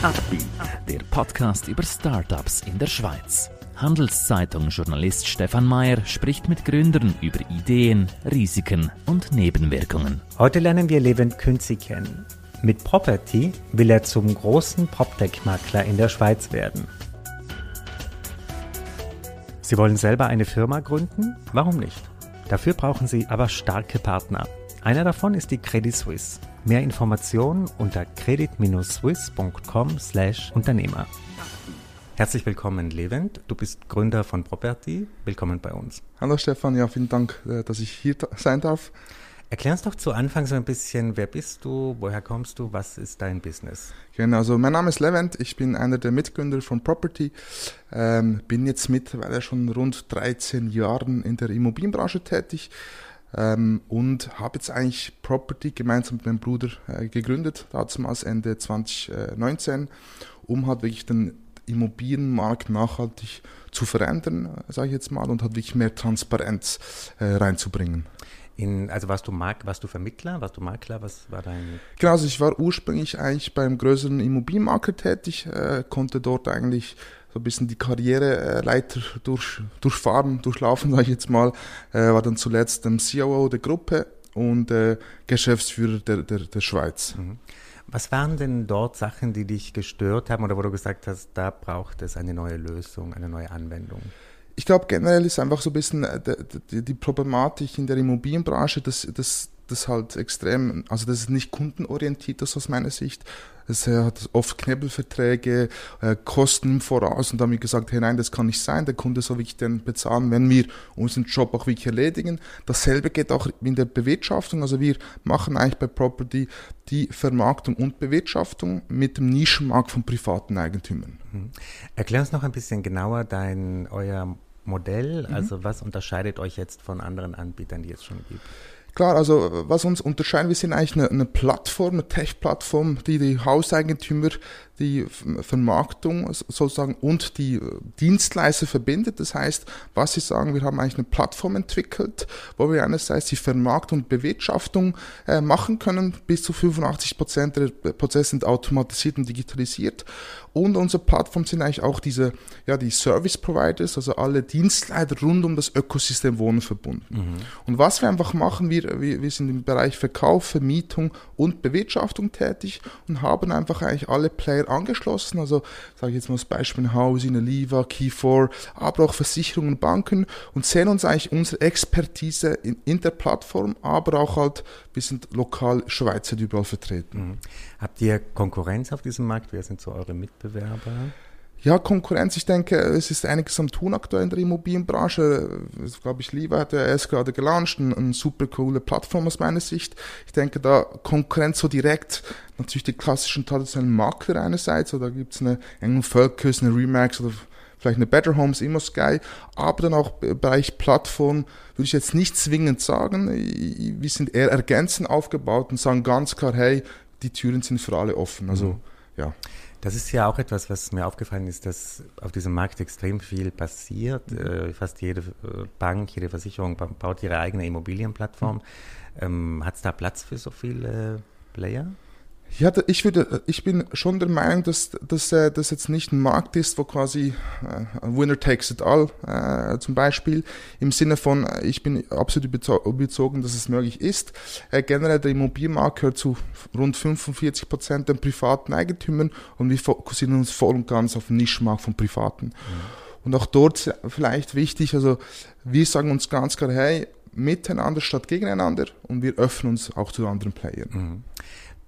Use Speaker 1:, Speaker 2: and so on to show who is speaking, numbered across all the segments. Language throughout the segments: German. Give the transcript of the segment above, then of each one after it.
Speaker 1: Upbeat, der Podcast über Startups in der Schweiz. Handelszeitung-Journalist Stefan Mayer spricht mit Gründern über Ideen, Risiken und Nebenwirkungen.
Speaker 2: Heute lernen wir Levent Künzi kennen. Mit Property will er zum großen PropTech-Makler in der Schweiz werden. Sie wollen selber eine Firma gründen? Warum nicht? Dafür brauchen Sie aber starke Partner. Einer davon ist die Credit Suisse. Mehr Informationen unter credit-swiss.com/Unternehmer. Herzlich willkommen, Levent. Du bist Gründer von Property. Willkommen bei uns.
Speaker 3: Hallo Stefan, ja, vielen Dank, äh, dass ich hier sein darf.
Speaker 2: Erklär uns doch zu Anfang so ein bisschen, wer bist du, woher kommst du, was ist dein Business?
Speaker 3: Genau, also mein Name ist Levent, ich bin einer der Mitgründer von Property, ähm, bin jetzt mittlerweile schon rund 13 Jahren in der Immobilienbranche tätig ähm, und habe jetzt eigentlich Property gemeinsam mit meinem Bruder äh, gegründet, damals Ende 2019, um halt wirklich den Immobilienmarkt nachhaltig zu verändern, sage ich jetzt mal, und halt wirklich mehr Transparenz äh, reinzubringen.
Speaker 2: In, also warst du Mark, warst du Vermittler, warst du Makler, was war dein?
Speaker 3: Genau, also ich war ursprünglich eigentlich beim größeren Immobilienmarkt tätig, äh, konnte dort eigentlich so ein bisschen die Karriereleiter durch, durchfahren, durchlaufen, sage ich jetzt mal, äh, war dann zuletzt dem COO der Gruppe und äh, Geschäftsführer der, der, der Schweiz. Mhm.
Speaker 2: Was waren denn dort Sachen, die dich gestört haben oder wo du gesagt hast, da braucht es eine neue Lösung, eine neue Anwendung?
Speaker 3: ich glaube, generell ist einfach so ein bisschen äh, die, die Problematik in der Immobilienbranche, dass das das halt extrem, also das ist nicht kundenorientiert das aus meiner Sicht. Es hat oft Knebelverträge, äh, Kosten im Voraus und da haben wir gesagt, hey nein, das kann nicht sein, der Kunde soll wirklich dann bezahlen, wenn wir unseren Job auch wirklich erledigen. Dasselbe geht auch in der Bewirtschaftung, also wir machen eigentlich bei Property die Vermarktung und Bewirtschaftung mit dem Nischenmarkt von privaten Eigentümern.
Speaker 2: Mhm. Erklär uns noch ein bisschen genauer dein, euer Modell, mhm. also was unterscheidet euch jetzt von anderen Anbietern, die es schon gibt?
Speaker 3: Klar, also was uns unterscheidet, wir sind eigentlich eine, eine Plattform, eine Tech-Plattform, die die Hauseigentümer, die Vermarktung sozusagen und die äh, Dienstleister verbindet. Das heißt, was Sie sagen, wir haben eigentlich eine Plattform entwickelt, wo wir einerseits die Vermarktung und Bewirtschaftung äh, machen können. Bis zu 85 Prozent der Prozesse sind automatisiert und digitalisiert. Und unsere Plattform sind eigentlich auch diese, ja, die Service Providers, also alle Dienstleister rund um das Ökosystem Wohnen verbunden. Mhm. Und was wir einfach machen, wir, wir, wir sind im Bereich Verkauf, Vermietung und Bewirtschaftung tätig und haben einfach eigentlich alle Player angeschlossen. Also sage ich jetzt mal das Beispiel Housing, Aliva, Key4, aber auch Versicherungen, Banken und sehen uns eigentlich unsere Expertise in, in der Plattform, aber auch halt, wir sind lokal Schweizer überall vertreten. Mhm.
Speaker 2: Habt ihr Konkurrenz auf diesem Markt? Wer sind so eure Mitbewerber?
Speaker 3: Ja, Konkurrenz, ich denke, es ist einiges am Tun aktuell in der Immobilienbranche. Ich glaube ich, Liva hat ja erst gerade gelauncht, eine, eine super coole Plattform aus meiner Sicht. Ich denke, da Konkurrenz so direkt, natürlich die klassischen traditionellen Makler einerseits, oder gibt es eine Engel Völkers, eine Remax oder vielleicht eine Better Homes, immer Sky, aber dann auch im Bereich Plattform würde ich jetzt nicht zwingend sagen. Wir sind eher ergänzend aufgebaut und sagen ganz klar, hey, die Türen sind für alle offen. Also, mhm. Ja.
Speaker 2: Das ist ja auch etwas, was mir aufgefallen ist, dass auf diesem Markt extrem viel passiert. Mhm. Äh, fast jede äh, Bank, jede Versicherung baut ihre eigene Immobilienplattform. Mhm. Ähm, Hat es da Platz für so viele Player?
Speaker 3: Ja, ich, würde, ich bin schon der Meinung, dass, dass äh, das jetzt nicht ein Markt ist, wo quasi äh, Winner takes it all, äh, zum Beispiel, im Sinne von, äh, ich bin absolut überzogen, dass es möglich ist. Äh, generell der Immobilienmarkt gehört zu rund 45 Prozent den privaten Eigentümern und wir fokussieren uns voll und ganz auf den Nischenmarkt von Privaten. Mhm. Und auch dort vielleicht wichtig, also wir sagen uns ganz klar, hey, miteinander statt gegeneinander und wir öffnen uns auch zu anderen Playern. Mhm.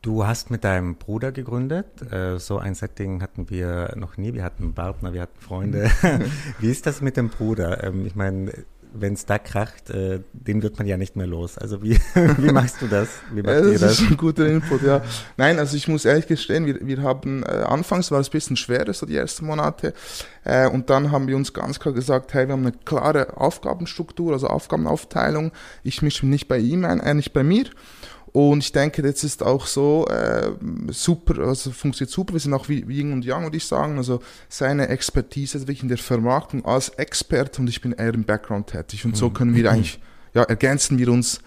Speaker 2: Du hast mit deinem Bruder gegründet. Äh, so ein Setting hatten wir noch nie. Wir hatten Partner, wir hatten Freunde. Wie ist das mit dem Bruder? Ähm, ich meine, wenn es da kracht, äh, den wird man ja nicht mehr los. Also wie, wie machst du das? Wie
Speaker 3: macht ja, das, das ist ein guter Input, ja. Nein, also ich muss ehrlich gestehen, wir, wir haben, äh, anfangs war es ein bisschen schwerer, so die ersten Monate. Äh, und dann haben wir uns ganz klar gesagt, hey, wir haben eine klare Aufgabenstruktur, also Aufgabenaufteilung. Ich mische mich nicht bei ihm ein, äh, nicht bei mir. Und ich denke, das ist auch so äh, super, also funktioniert super. Wir sind auch wie, wie Yin und Yang, würde ich sagen. Also seine Expertise ist wirklich in der Vermarktung als Experte und ich bin eher im Background tätig. Und so mhm. können wir eigentlich, ja, ergänzen wir uns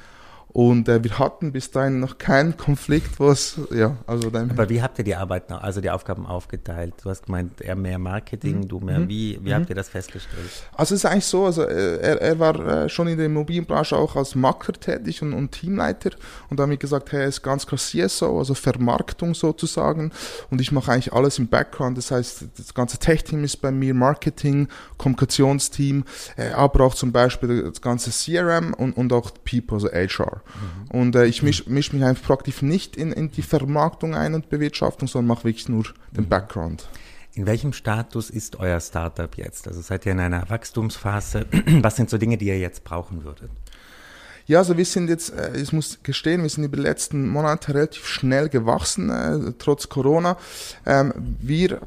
Speaker 3: Und äh, wir hatten bis dahin noch keinen Konflikt, was, ja, also dann.
Speaker 2: Aber wie habt ihr die Arbeit, also die Aufgaben aufgeteilt? Du hast gemeint, er mehr Marketing, mhm. du mehr, mhm. wie, wie mhm. habt ihr das festgestellt?
Speaker 3: Also es ist eigentlich so, also äh, er, er war äh, schon in der Immobilienbranche auch als Makler tätig und, und Teamleiter und da haben wir gesagt, hey, er ist ganz klar CSO, also Vermarktung sozusagen und ich mache eigentlich alles im Background, das heißt, das ganze Tech-Team ist bei mir, Marketing, Kommunikationsteam, äh, aber auch zum Beispiel das ganze CRM und, und auch People, also HR. Mhm. Und äh, ich mische misch mich einfach praktisch nicht in, in die Vermarktung ein und Bewirtschaftung, sondern mache wirklich nur den mhm. Background.
Speaker 2: In welchem Status ist euer Startup jetzt? Also seid ihr in einer Wachstumsphase? Was sind so Dinge, die ihr jetzt brauchen würdet?
Speaker 3: Ja, also wir sind jetzt, äh, ich muss gestehen, wir sind über die letzten Monate relativ schnell gewachsen, äh, trotz Corona. Ähm, wir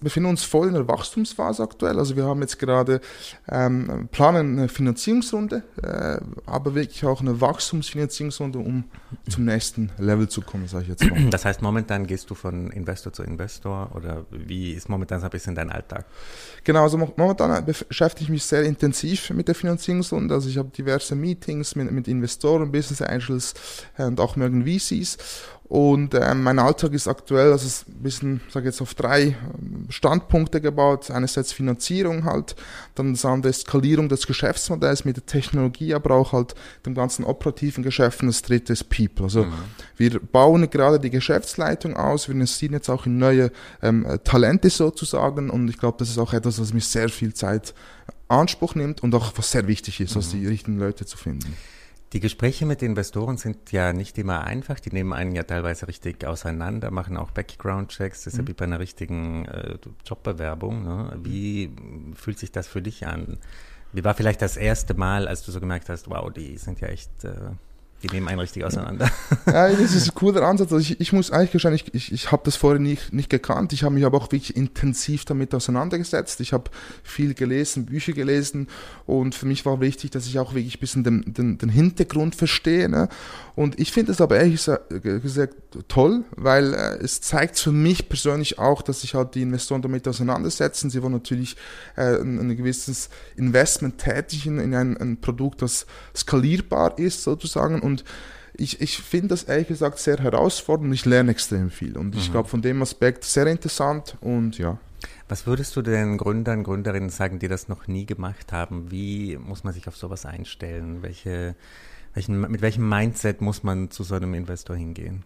Speaker 3: befinden uns voll in der Wachstumsphase aktuell. Also wir haben jetzt gerade ähm, planen eine Finanzierungsrunde, äh, aber wirklich auch eine Wachstumsfinanzierungsrunde, um zum nächsten Level zu kommen, sage ich jetzt
Speaker 2: mal. Das heißt, momentan gehst du von Investor zu Investor oder wie ist momentan so ein bisschen dein Alltag?
Speaker 3: Genau, also momentan beschäftige ich mich sehr intensiv mit der Finanzierungsrunde. Also ich habe diverse Meetings mit mit Investoren, Business Angels äh, und auch mögen VCs. Und äh, mein Alltag ist aktuell, also ist ein bisschen, sage jetzt auf drei ähm, Standpunkte gebaut. Einerseits Finanzierung halt, dann das andere ist Skalierung des Geschäftsmodells mit der Technologie, aber auch halt dem ganzen operativen Geschäft. Und das dritte ist People. Also mhm. wir bauen gerade die Geschäftsleitung aus, wir investieren jetzt auch in neue ähm, Talente sozusagen. Und ich glaube, das ist auch etwas, was mir sehr viel Zeit Anspruch nimmt und auch was sehr wichtig ist, mhm. also die richtigen Leute zu finden.
Speaker 2: Die Gespräche mit Investoren sind ja nicht immer einfach. Die nehmen einen ja teilweise richtig auseinander, machen auch Background-Checks. Das ist mhm. ja wie bei einer richtigen äh, Jobbewerbung. Ne? Wie fühlt sich das für dich an? Wie war vielleicht das erste Mal, als du so gemerkt hast, wow, die sind ja echt äh, die nehmen einen richtig auseinander.
Speaker 3: Ja, das ist ein cooler Ansatz. Also ich, ich muss eigentlich gestehen, ich, ich, ich habe das vorher nicht, nicht gekannt. Ich habe mich aber auch wirklich intensiv damit auseinandergesetzt. Ich habe viel gelesen, Bücher gelesen und für mich war wichtig, dass ich auch wirklich ein bisschen den, den, den Hintergrund verstehe. Ne? Und ich finde es aber ehrlich gesagt toll, weil äh, es zeigt für mich persönlich auch, dass sich halt die Investoren damit auseinandersetzen. Sie wollen natürlich äh, ein, ein gewisses Investment tätigen in ein, ein Produkt, das skalierbar ist sozusagen und ich, ich finde das ehrlich gesagt sehr herausfordernd und ich lerne extrem viel. Und ich mhm. glaube, von dem Aspekt sehr interessant und ja.
Speaker 2: Was würdest du den Gründern, Gründerinnen sagen, die das noch nie gemacht haben? Wie muss man sich auf sowas einstellen? Welche, welchen, mit welchem Mindset muss man zu so einem Investor hingehen?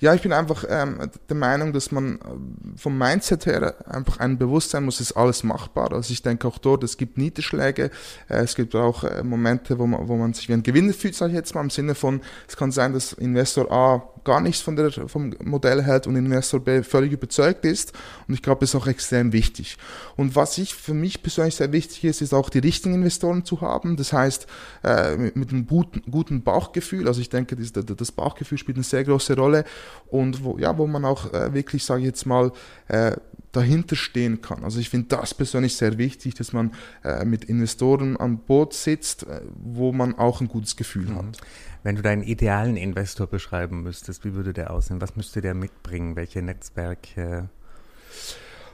Speaker 3: Ja, ich bin einfach ähm, der Meinung, dass man äh, vom Mindset her einfach ein Bewusstsein muss, ist alles machbar. Also ich denke auch dort, es gibt Niederschläge, äh, es gibt auch äh, Momente, wo man, wo man sich wie ein Gewinner fühlt, sage ich jetzt mal, im Sinne von, es kann sein, dass Investor A gar nichts von der, vom Modell hält und Investor B völlig überzeugt ist. Und ich glaube, das ist auch extrem wichtig. Und was ich für mich persönlich sehr wichtig ist, ist auch die richtigen Investoren zu haben. Das heißt, äh, mit, mit, einem guten, guten Bauchgefühl. Also ich denke, das, das Bauchgefühl spielt eine sehr große Rolle und wo, ja, wo man auch äh, wirklich, sage ich jetzt mal, äh, dahinter stehen kann. Also ich finde das persönlich sehr wichtig, dass man äh, mit Investoren an Boot sitzt, äh, wo man auch ein gutes Gefühl mhm. hat.
Speaker 2: Wenn du deinen idealen Investor beschreiben müsstest, wie würde der aussehen? Was müsste der mitbringen? Welche Netzwerke?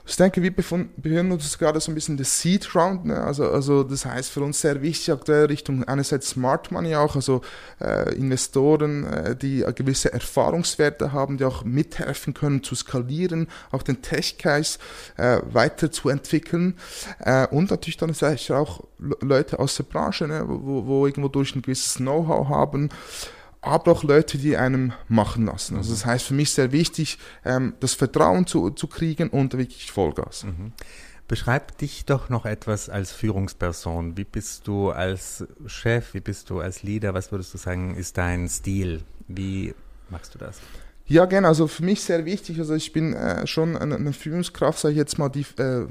Speaker 3: Ich denke, wir befinden uns gerade so ein bisschen der Seed Round. Ne? Also, also das heißt für uns sehr wichtig aktuell Richtung einerseits Smart Money auch, also äh, Investoren, äh, die gewisse Erfahrungswerte haben, die auch mithelfen können zu skalieren, auch den Tech-Case äh, weiterzuentwickeln äh, und natürlich dann auch Leute aus der Branche, ne? wo, wo irgendwo durch ein gewisses Know-how haben aber auch Leute, die einem machen lassen. Also das heißt für mich sehr wichtig, ähm, das Vertrauen zu, zu kriegen und wirklich Vollgas. Mhm.
Speaker 2: Beschreib dich doch noch etwas als Führungsperson. Wie bist du als Chef? Wie bist du als Leader? Was würdest du sagen, ist dein Stil? Wie machst du das?
Speaker 3: Ja, gerne. Also für mich sehr wichtig. Also ich bin äh, schon eine, eine, Führungskraft, sage ich jetzt mal, die äh,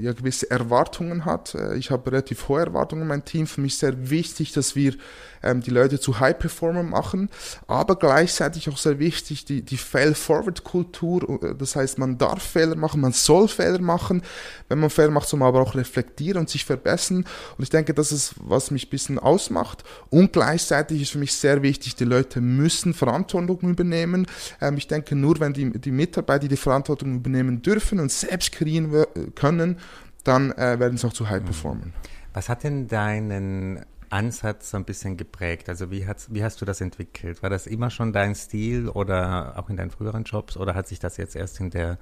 Speaker 3: ja gewisse Erwartungen hat. Äh, ich habe relativ hohe Erwartungen in meinem Team. Für mich sehr wichtig, dass wir ähm, die Leute zu High Performer machen, aber gleichzeitig auch sehr wichtig die, die Fail-Forward-Kultur. Äh, das heißt, man darf Fehler machen, man soll Fehler machen. Wenn man Fehler macht, soll man aber auch reflektieren und sich verbessern. Und ich denke, das ist, was mich ein bisschen ausmacht. Und gleichzeitig ist für mich sehr wichtig, die Leute müssen Verantwortung übernehmen. Ähm, ich denke, nur wenn die, die Mitarbeiter die Verantwortung übernehmen dürfen und selbst kreieren können, dann äh, werden sie auch zu High performen.
Speaker 2: Was hat denn deinen Ansatz so ein bisschen geprägt? Also wie, hat's, wie hast du das entwickelt? War das immer schon dein Stil oder auch in deinen früheren Jobs oder hat sich das jetzt erst in der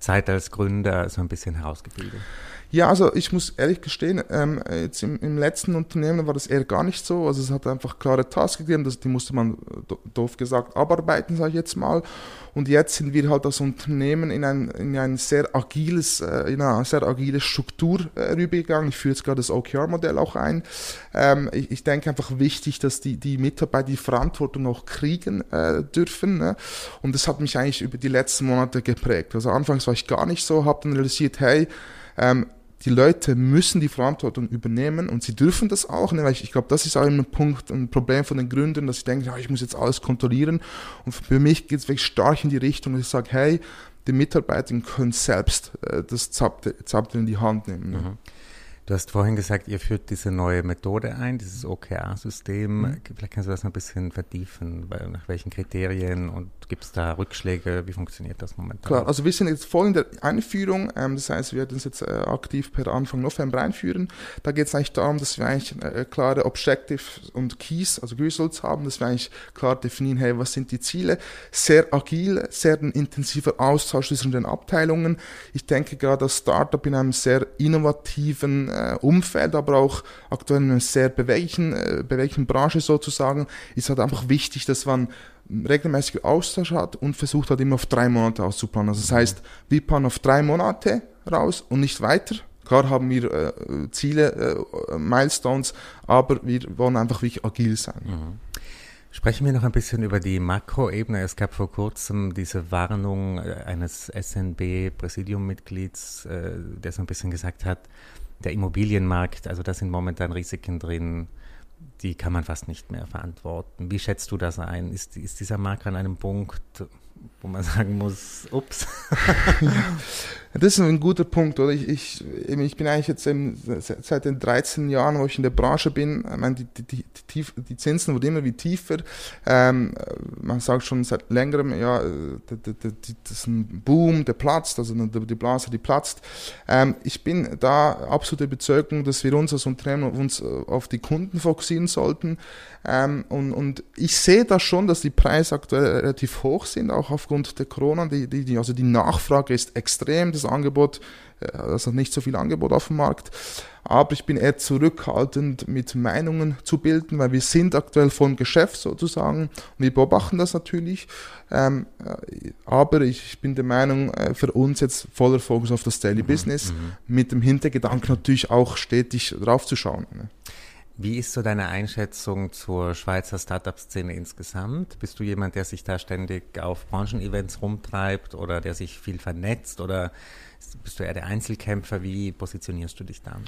Speaker 2: Zeit als Gründer so ein bisschen herausgebildet?
Speaker 3: Ja, also ich muss ehrlich gestehen, ähm, jetzt im, im, letzten Unternehmen war das eher gar nicht so. Also es hat einfach klare Tasks gegeben, das, die musste man doof gesagt abarbeiten, sage ich jetzt mal. Und jetzt sind wir halt als Unternehmen in ein, in ein sehr agiles, äh, in eine sehr agile Struktur äh, rübergegangen. Ich führe jetzt gerade das OKR-Modell auch ein. Ähm, ich, ich denke einfach wichtig, dass die, die Mitarbeiter die Verantwortung auch kriegen äh, dürfen. Ne? Und das hat mich eigentlich über die letzten Monate geprägt. Also anfangs war ich gar nicht so, habe dann realisiert, hey, ähm, die Leute müssen die Verantwortung übernehmen und sie dürfen das auch, ne? weil ich, ich glaube, das ist auch ein Punkt, ein Problem von den Gründern, dass sie denken, ja, ich muss jetzt alles kontrollieren. Und für mich geht es wirklich stark in die Richtung, dass ich sage, hey, die Mitarbeiter können selbst äh, das Zapter in die Hand nehmen. Ne? Mhm.
Speaker 2: Du hast vorhin gesagt, ihr führt diese neue Methode ein, dieses OKR-System. Mhm. Vielleicht kannst du das noch ein bisschen vertiefen. Nach welchen Kriterien und gibt es da Rückschläge? Wie funktioniert das momentan?
Speaker 3: Klar, also wir sind jetzt voll in der Einführung. Ähm, das heißt, wir werden es jetzt äh, aktiv per Anfang November einführen. Da geht es eigentlich darum, dass wir eigentlich äh, klare Objective und Keys, also Results haben, dass wir eigentlich klar definieren, hey, was sind die Ziele? Sehr agil, sehr ein intensiver Austausch zwischen den Abteilungen. Ich denke gerade das Startup in einem sehr innovativen äh, Umfeld, aber auch aktuell in einer sehr beweglichen, äh, beweglichen Branche sozusagen, ist halt einfach wichtig, dass man regelmäßig Austausch hat und versucht halt immer auf drei Monate auszuplanen. Also das heißt, wir planen auf drei Monate raus und nicht weiter. Klar haben wir äh, Ziele, äh, Milestones, aber wir wollen einfach wirklich agil sein. Mhm.
Speaker 2: Sprechen wir noch ein bisschen über die Makroebene. Es gab vor kurzem diese Warnung äh, eines SNB-Präsidiummitglieds, äh, der so ein bisschen gesagt hat, der Immobilienmarkt, also da sind momentan Risiken drin, die kann man fast nicht mehr verantworten. Wie schätzt du das ein? Ist, ist dieser Markt an einem Punkt, wo man sagen muss, ups.
Speaker 3: ja, das ist ein guter Punkt, oder? Ich, ich, ich bin eigentlich jetzt seit den 13 Jahren, wo ich in der Branche bin, ich meine, die, die, die, die Zinsen wurden immer wie tiefer. Ähm, man sagt schon seit längerem, ja, das ist ein Boom, der platzt, also die Blase, die platzt. Ähm, ich bin da absolut der Überzeugung, dass wir uns als Unternehmen uns auf die Kunden fokussieren sollten. Ähm, und, und ich sehe da schon, dass die Preise aktuell relativ hoch sind, auch aufgrund der Corona. Die, die, also die Nachfrage ist extrem, das Angebot, äh, also nicht so viel Angebot auf dem Markt. Aber ich bin eher zurückhaltend mit Meinungen zu bilden, weil wir sind aktuell vom Geschäft sozusagen und wir beobachten das natürlich. Ähm, äh, aber ich bin der Meinung, äh, für uns jetzt voller Fokus auf das Daily mhm, Business, mhm. mit dem Hintergedanken natürlich auch stetig drauf zu schauen. Ne?
Speaker 2: Wie ist so deine Einschätzung zur Schweizer Startup-Szene insgesamt? Bist du jemand, der sich da ständig auf Branchenevents rumtreibt oder der sich viel vernetzt oder bist du eher der Einzelkämpfer? Wie positionierst du dich da?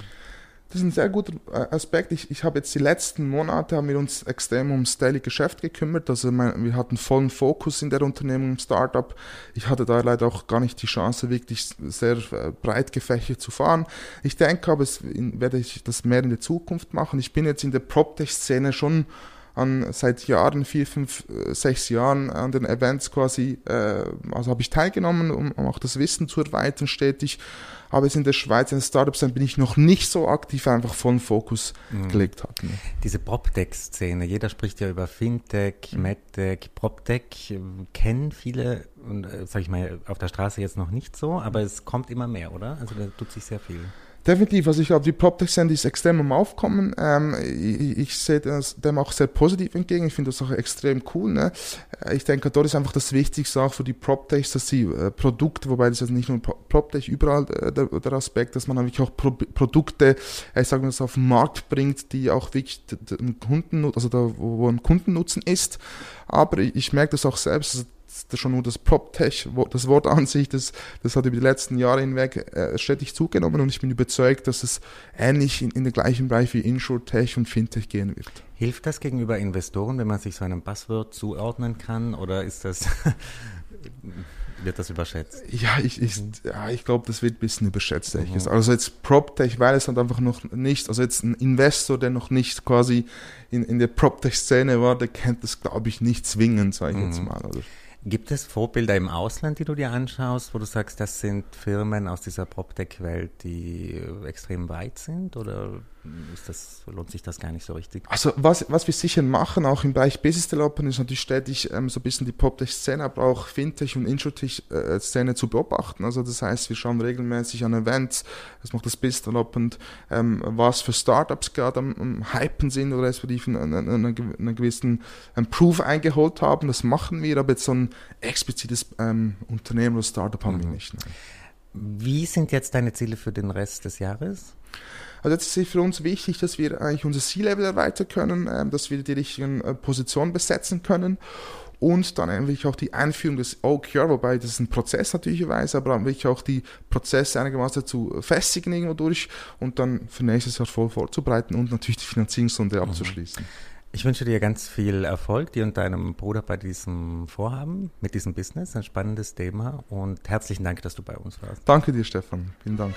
Speaker 3: Das ist ein sehr guter äh, Aspekt. Ich, ich habe jetzt die letzten Monate haben wir uns extrem ums Daily Geschäft gekümmert. Also mein, wir hatten vollen Fokus in der Unternehmung im Startup. Ich hatte da leider auch gar nicht die Chance, wirklich sehr äh, breit gefächert zu fahren. Ich denke aber, es werde ich das mehr in der Zukunft machen. Ich bin jetzt in der PropTech-Szene schon an seit Jahren, vier, fünf, äh, sechs Jahren an den Events quasi, äh, also habe ich teilgenommen, um, um auch das Wissen zu erweitern stetig aber jetzt in der Schweiz, in Startups, dann bin ich noch nicht so aktiv einfach vollen Fokus mhm. gelegt habe. Ne?
Speaker 2: Diese PropTech-Szene, jeder spricht ja über Fintech, mhm. MedTech, PropTech, kennen viele, und äh, sag ich mal, auf der Straße jetzt noch nicht so, aber es kommt immer mehr, oder? Also da tut sich sehr viel.
Speaker 3: Definitiv, also ich glaube, die PropTech-Szene ist extrem am Aufkommen. Ähm, ich, ich sehe dem auch sehr positiv entgegen. Ich finde das auch extrem cool. Ne? Äh, ich denke, dort ist einfach das Wichtigste auch für die PropTechs, dass sie äh, Produkte, wobei das ist nicht nur PropTech, überall äh, der, der, Aspekt, dass man wirklich auch Pro Produkte, äh, ich sage mal, auf den Markt bringt, die auch wirklich den Kunden, also da, wo, wo ein Kundennutzen ist. Aber ich, ich merke das auch selbst, also das schon nur das PropTech, das Wort an sich, das, das hat über die letzten Jahre hinweg äh, stetig zugenommen und ich bin überzeugt, dass es ähnlich in, in den gleichen Bereich wie InsurTech und Fintech gehen wird.
Speaker 2: Hilft das gegenüber Investoren, wenn man sich so einem Buzzword zuordnen kann oder ist das wird das überschätzt?
Speaker 3: Ja, ich, ich, ja, ich glaube, das wird ein bisschen überschätzt. Mhm. Also jetzt PropTech, weil es halt einfach noch nicht, also jetzt ein Investor, der noch nicht quasi in, in der PropTech-Szene war, der kennt das, glaube ich, nicht zwingend, sage ich mhm. jetzt mal. Also.
Speaker 2: Gibt es Vorbilder im Ausland, die du dir anschaust, wo du sagst, das sind Firmen aus dieser PropTech-Welt, die extrem weit sind? Oder das, lohnt sich das gar nicht so richtig?
Speaker 3: Also was, was wir sicher machen, auch im Bereich Business Development, ist natürlich stetig ähm, so ein bisschen die PropTech-Szene, aber auch Fintech- und Insurtech-Szene zu beobachten. Also das heißt, wir schauen regelmäßig an Events, was macht das Business Development, ähm, was für Startups gerade am, am Hypen sind oder respektive einen, einen, einen gewissen ähm, Proof eingeholt haben. Das machen wir, aber jetzt so ein explizites ähm, Unternehmen oder Startup haben mhm. wir nicht. Nein.
Speaker 2: Wie sind jetzt deine Ziele für den Rest des Jahres?
Speaker 3: Also jetzt ist für uns wichtig, dass wir eigentlich unser C-Level erweitern können, ähm, dass wir die richtigen äh, Positionen besetzen können und dann eigentlich auch die Einführung des OKR, wobei das ist ein Prozess natürlicherweise, aber dann wirklich auch die Prozesse einigermaßen zu festigen irgendwo durch und dann für nächstes Jahr voll vorzubereiten und natürlich die Finanzierungsrunde mhm. abzuschließen.
Speaker 2: Ich wünsche dir ganz viel Erfolg, dir und deinem Bruder bei diesem Vorhaben, mit diesem Business. Ein spannendes Thema und herzlichen Dank, dass du bei uns warst.
Speaker 3: Danke dir, Stefan. Vielen Dank.